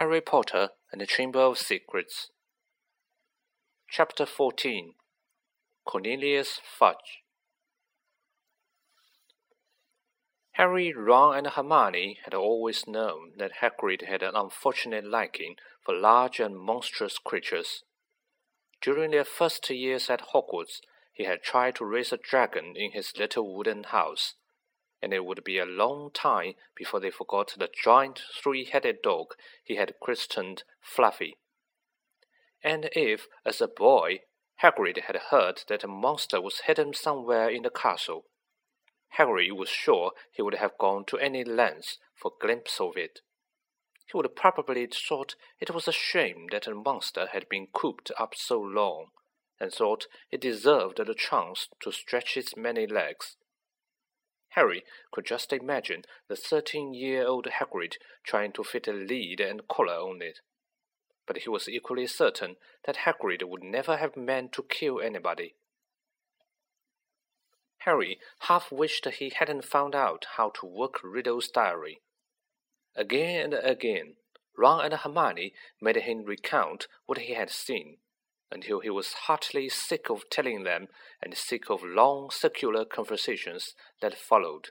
Harry Potter and the Chamber of Secrets. Chapter 14 Cornelius Fudge Harry, Ron, and Hermione had always known that Hagrid had an unfortunate liking for large and monstrous creatures. During their first years at Hogwarts, he had tried to raise a dragon in his little wooden house, and it would be a long time before they forgot the giant three-headed dog he had christened Fluffy. And if, as a boy, Hagrid had heard that a monster was hidden somewhere in the castle, Harry was sure he would have gone to any lengths for a glimpse of it. He would probably thought it was a shame that a monster had been cooped up so long, and thought it deserved the chance to stretch its many legs. Harry could just imagine the thirteen-year-old Hagrid trying to fit a lead and collar on it. But he was equally certain that Hagrid would never have meant to kill anybody. Harry half wished he hadn't found out how to work Riddle's diary. Again and again, Ron and Hermione made him recount what he had seen, until he was heartily sick of telling them and sick of long circular conversations that followed.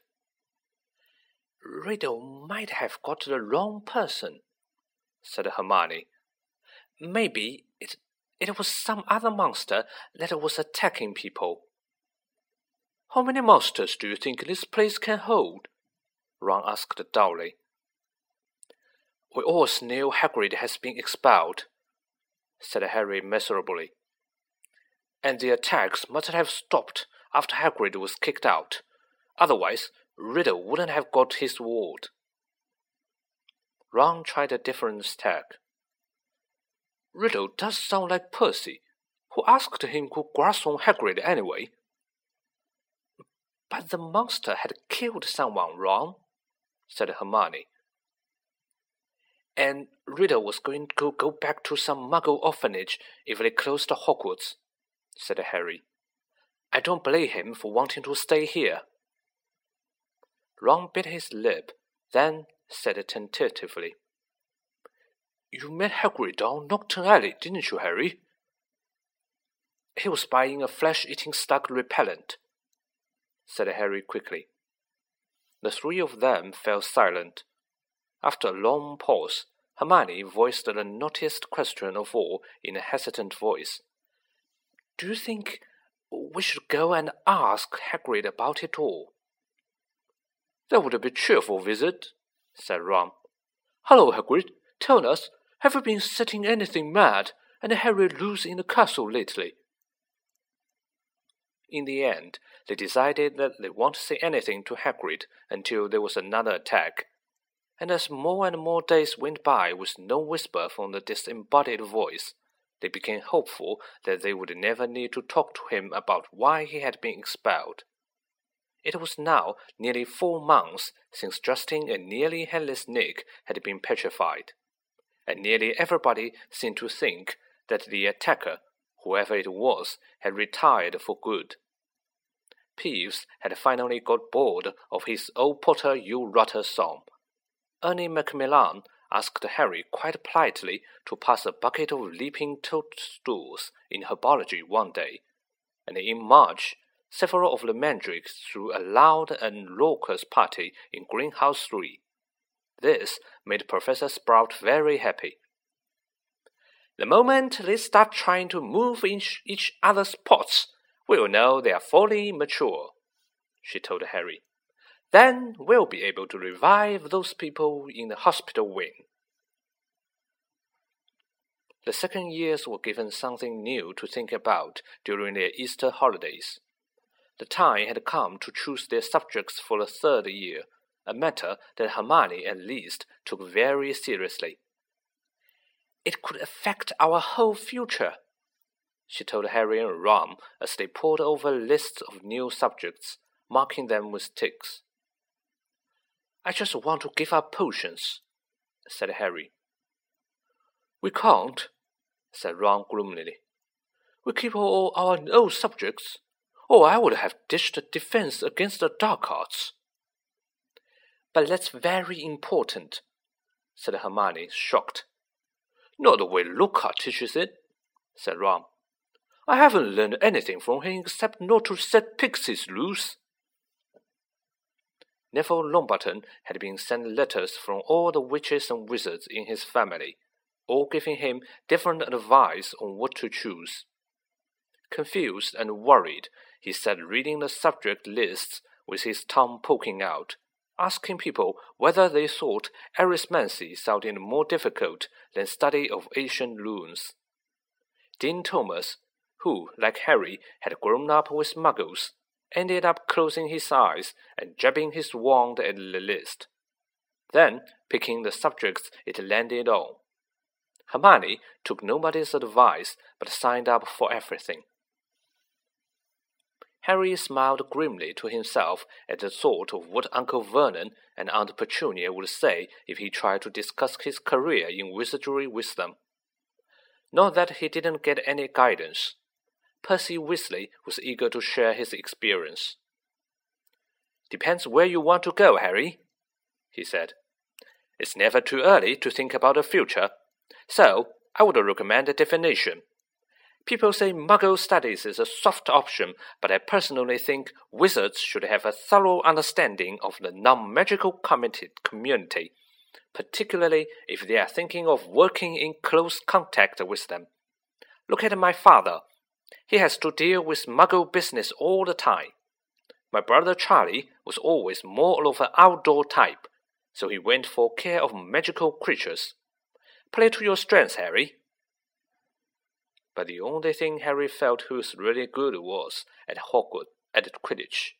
Riddle might have got the wrong person, said Hermione. Maybe it it was some other monster that was attacking people. How many monsters do you think this place can hold? Ron asked dully. We all know Hagrid has been expelled, said Harry miserably. And the attacks must have stopped after Hagrid was kicked out. Otherwise, Riddle wouldn't have got his reward. Ron tried a different tack. Riddle does sound like Percy. Who asked him to grasp on Hagrid anyway? But the monster had killed someone, Ron, said Hermione. And Riddle was going to go back to some muggle orphanage if they closed the Hogwarts, said Harry. I don't blame him for wanting to stay here. Ron bit his lip, then said tentatively, You met Hagrid down Knockturn Alley, didn't you, Harry? He was buying a flesh-eating slug repellent, said Harry quickly. The three of them fell silent. After a long pause, Hermione voiced the naughtiest question of all in a hesitant voice. Do you think we should go and ask Hagrid about it all? That would be a cheerful visit, said Ron. Hello, Hagrid. Tell us, have you been setting anything mad and Harry loose in the castle lately? In the end, they decided that they won't say anything to Hagrid until there was another attack. And as more and more days went by with no whisper from the disembodied voice, they became hopeful that they would never need to talk to him about why he had been expelled. It was now nearly four months since Justin and nearly headless Nick had been petrified, and nearly everybody seemed to think that the attacker whoever it was, had retired for good. Peeves had finally got bored of his old Potter you rotter song. Ernie Macmillan asked Harry quite politely to pass a bucket of leaping toadstools in herbology one day, and in March, several of the mandrakes threw a loud and raucous party in Greenhouse 3. This made Professor Sprout very happy. The moment they start trying to move in each other's pots, we'll know they are fully mature, she told Harry. Then we'll be able to revive those people in the hospital wing. The second years were given something new to think about during their Easter holidays. The time had come to choose their subjects for the third year, a matter that Hermione at least took very seriously. It could affect our whole future, she told Harry and Ron as they pored over lists of new subjects, marking them with ticks. I just want to give up potions, said Harry. We can't, said Ron gloomily. We keep all our old subjects, or I would have ditched a defense against the dark arts. But that's very important, said Hermione, shocked. Not the way Lockhart teaches it, said Ron. I haven't learned anything from him except not to set pixies loose. Neville Longbottom had been sent letters from all the witches and wizards in his family, all giving him different advice on what to choose. Confused and worried, he sat reading the subject lists with his tongue poking out, asking people whether they thought arithmancy sounded more difficult than study of ancient runes. Dean Thomas, who, like Harry, had grown up with muggles, ended up closing his eyes and jabbing his wand at the list, then picking the subjects it landed on. Hermione took nobody's advice but signed up for everything. Harry smiled grimly to himself at the thought of what Uncle Vernon and Aunt Petunia would say if he tried to discuss his career in wizardry with them. Not that he didn't get any guidance. Percy Weasley was eager to share his experience. Depends where you want to go, Harry, he said. It's never too early to think about the future, so I would recommend a definition. People say Muggle studies is a soft option, but I personally think wizards should have a thorough understanding of the non magical community, particularly if they are thinking of working in close contact with them. Look at my father. He has to deal with muggle business all the time. My brother Charlie was always more of an outdoor type, so he went for care of magical creatures. Play to your strengths, Harry. But the only thing Harry felt he was really good was at Hogwarts at Quidditch.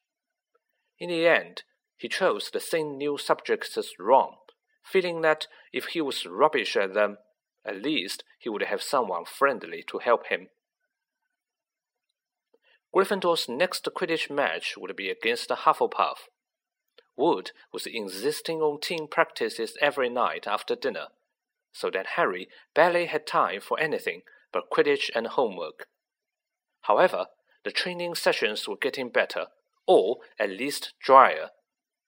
In the end, he chose the same new subjects as Ron, feeling that if he was rubbish at them, at least he would have someone friendly to help him. Gryffindor's next Quidditch match would be against Hufflepuff. Wood was insisting on team practices every night after dinner, so that Harry barely had time for anything but Quidditch and homework. However, the training sessions were getting better, or at least drier,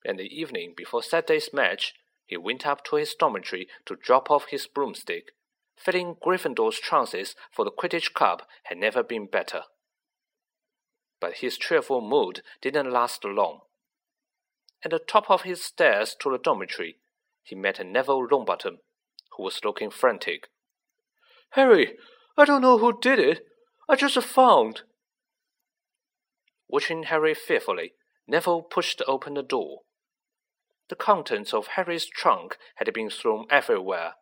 and the evening before Saturday's match, he went up to his dormitory to drop off his broomstick, feeling Gryffindor's chances for the Quidditch Cup had never been better but his cheerful mood didn't last long. At the top of his stairs to the dormitory, he met Neville Longbottom, who was looking frantic. Harry, I don't know who did it. I just found. Watching Harry fearfully, Neville pushed open the door. The contents of Harry's trunk had been thrown everywhere.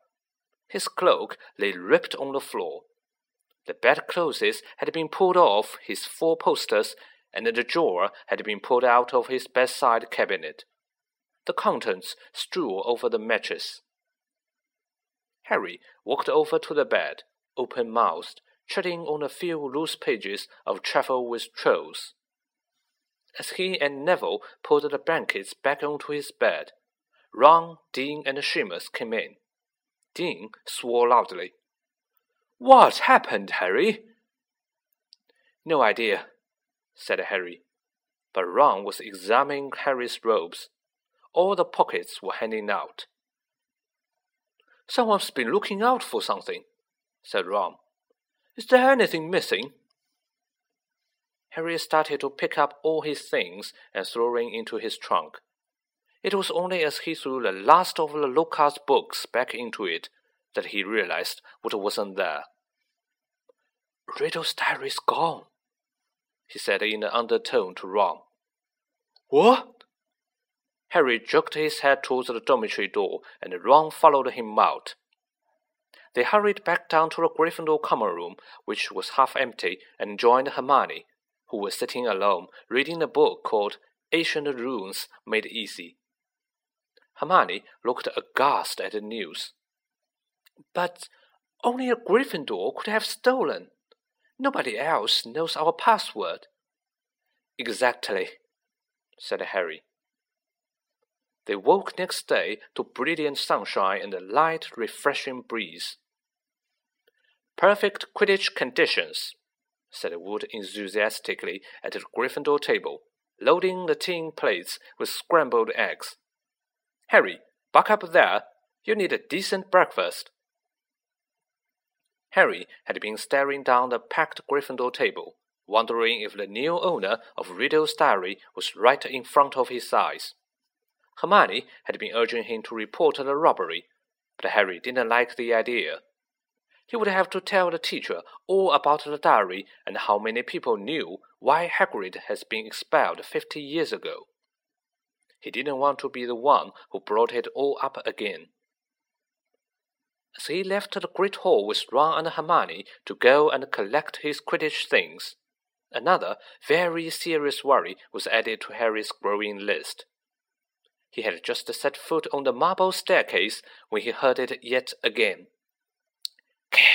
His cloak lay ripped on the floor. The bedclothes had been pulled off his four posters, and the drawer had been pulled out of his bedside cabinet. The contents strewn over the mattress. Harry walked over to the bed, open mouthed, treading on a few loose pages of Travel with Trolls. As he and Neville pulled the blankets back onto his bed, Ron, Dean, and Seamus came in. Dean swore loudly. What happened, Harry? No idea, said Harry. But Ron was examining Harry's robes. All the pockets were hanging out. Someone's been looking out for something, said Ron. Is there anything missing? Harry started to pick up all his things and throw them into his trunk. It was only as he threw the last of the Lockhart's books back into it that he realized what wasn't there. Riddle's diary's gone, he said in an undertone to Ron. What? Harry jerked his head towards the dormitory door, and Ron followed him out. They hurried back down to the Gryffindor common room, which was half empty, and joined Hermione, who was sitting alone reading a book called Ancient Runes Made Easy. Hermione looked aghast at the news. But only a Gryffindor could have stolen. Nobody else knows our password. Exactly, said Harry. They woke next day to brilliant sunshine and a light, refreshing breeze. Perfect Quidditch conditions, said Wood enthusiastically at the Gryffindor table, loading the tin plates with scrambled eggs. Harry, buck up there. You need a decent breakfast. Harry had been staring down the packed Gryffindor table, wondering if the new owner of Riddle's diary was right in front of his eyes. Hermione had been urging him to report the robbery, but Harry didn't like the idea. He would have to tell the teacher all about the diary and how many people knew why Hagrid has been expelled fifty years ago. He didn't want to be the one who brought it all up again. As he left the Great Hall with Ron and Hermione to go and collect his Quidditch things, another very serious worry was added to Harry's growing list. He had just set foot on the marble staircase when he heard it yet again. Kill!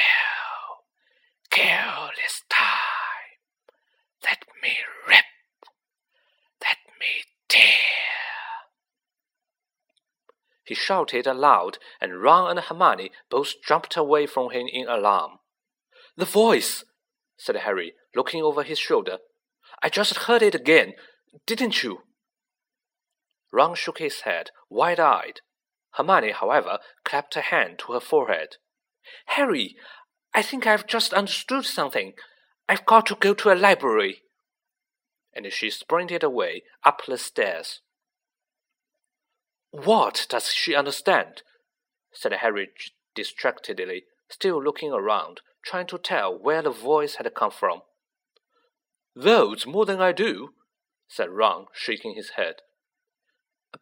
Kill this time! Let me rip! Let me He shouted aloud, and Ron and Hermione both jumped away from him in alarm. The voice! said Harry, looking over his shoulder. I just heard it again, didn't you? Ron shook his head, wide eyed. Hermione, however, clapped a hand to her forehead. Harry, I think I've just understood something. I've got to go to a library. And she sprinted away up the stairs. What does she understand? said Harry distractedly, still looking around, trying to tell where the voice had come from. Those more than I do, said Ron, shaking his head.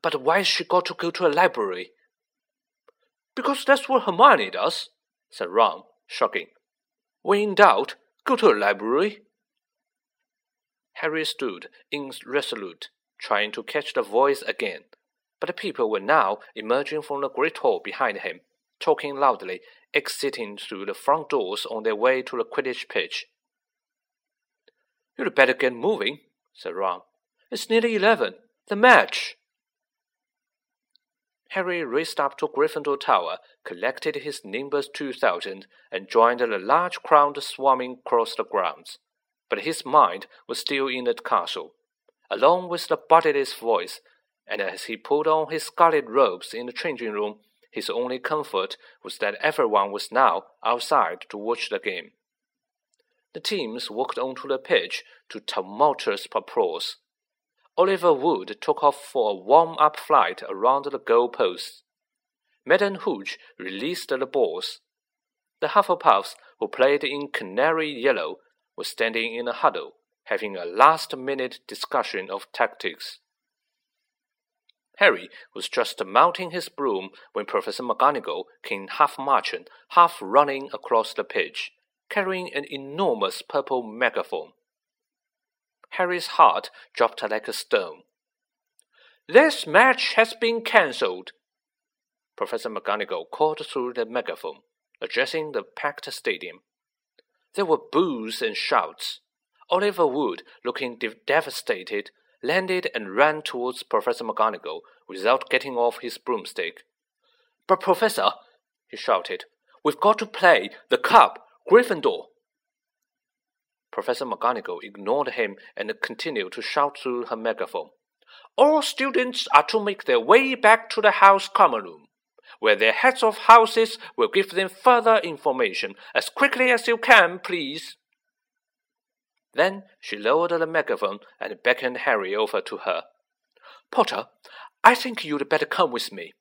But why's she got to go to a library? Because that's what Hermione does, said Ron, shrugging. When in doubt, go to a library. Harry stood irresolute, trying to catch the voice again, but the people were now emerging from the great hall behind him, talking loudly, exiting through the front doors on their way to the Quidditch pitch. You'd better get moving, said Ron. It's nearly eleven. The match. Harry raced up to Gryffindor Tower, collected his Nimbus 2000, and joined the large crowd swarming across the grounds. But his mind was still in the castle, along with the bodiless voice, and as he put on his scarlet robes in the changing room, his only comfort was that everyone was now outside to watch the game. The teams walked onto the pitch to tumultuous applause. Oliver Wood took off for a warm-up flight around the goal posts. Madam Hooch released the balls. The Hufflepuffs, who played in canary yellow, were standing in a huddle, having a last-minute discussion of tactics. Harry was just mounting his broom when Professor McGonagall came half marching, half running across the pitch, carrying an enormous purple megaphone. Harry's heart dropped like a stone. This match has been cancelled. Professor McGonagall called through the megaphone, addressing the packed stadium. There were boos and shouts. Oliver Wood, looking de devastated, landed and ran towards Professor McGonagall without getting off his broomstick. But, Professor, he shouted, we've got to play the Cup, Gryffindor. Professor McGonagall ignored him and continued to shout through her megaphone. All students are to make their way back to the house common room, where their heads of houses will give them further information as quickly as you can, please. Then she lowered the megaphone and beckoned Harry over to her. Potter, I think you'd better come with me.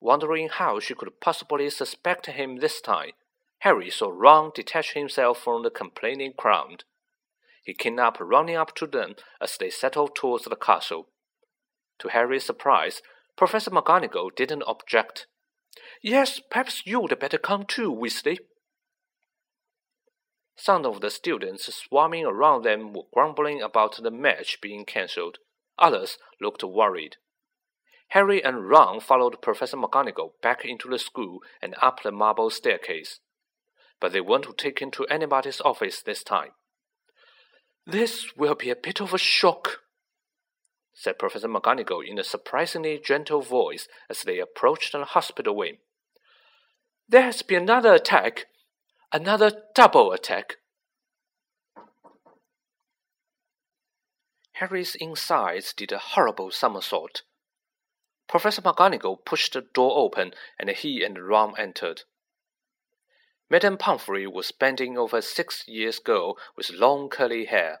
Wondering how she could possibly suspect him this time, Harry saw Ron detach himself from the complaining crowd. He came up running up to them as they settled towards the castle. To Harry's surprise, Professor McGonagall didn't object. Yes, perhaps you'd better come too, Weasley. Some of the students swarming around them were grumbling about the match being cancelled. Others looked worried. Harry and Ron followed Professor McGonagall back into the school and up the marble staircase but they weren't taken to anybody's office this time. This will be a bit of a shock, said Professor McGonagall in a surprisingly gentle voice as they approached the hospital wing. There has been another attack, another double attack. Harry's insides did a horrible somersault. Professor McGonagall pushed the door open, and he and Ron entered. Madame Pomfrey was bending over a six years girl with long curly hair.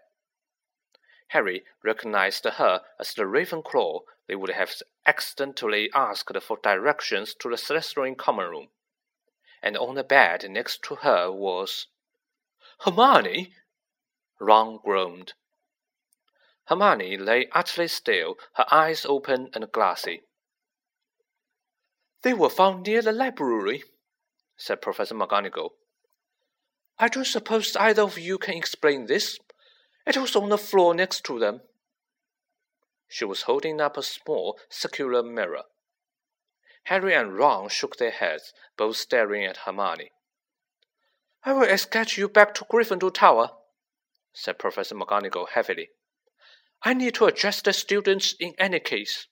Harry recognized her as the Ravenclaw they would have accidentally asked for directions to the Slytherin common room. And on the bed next to her was Hermione. Ron groaned. Hermione lay utterly still, her eyes open and glassy. They were found near the library, said Professor McGonagall. I don't suppose either of you can explain this. It was on the floor next to them. She was holding up a small circular mirror. Harry and Ron shook their heads, both staring at Hermione. I will escort you back to Gryffindor Tower, said Professor McGonagall heavily. I need to address the students in any case.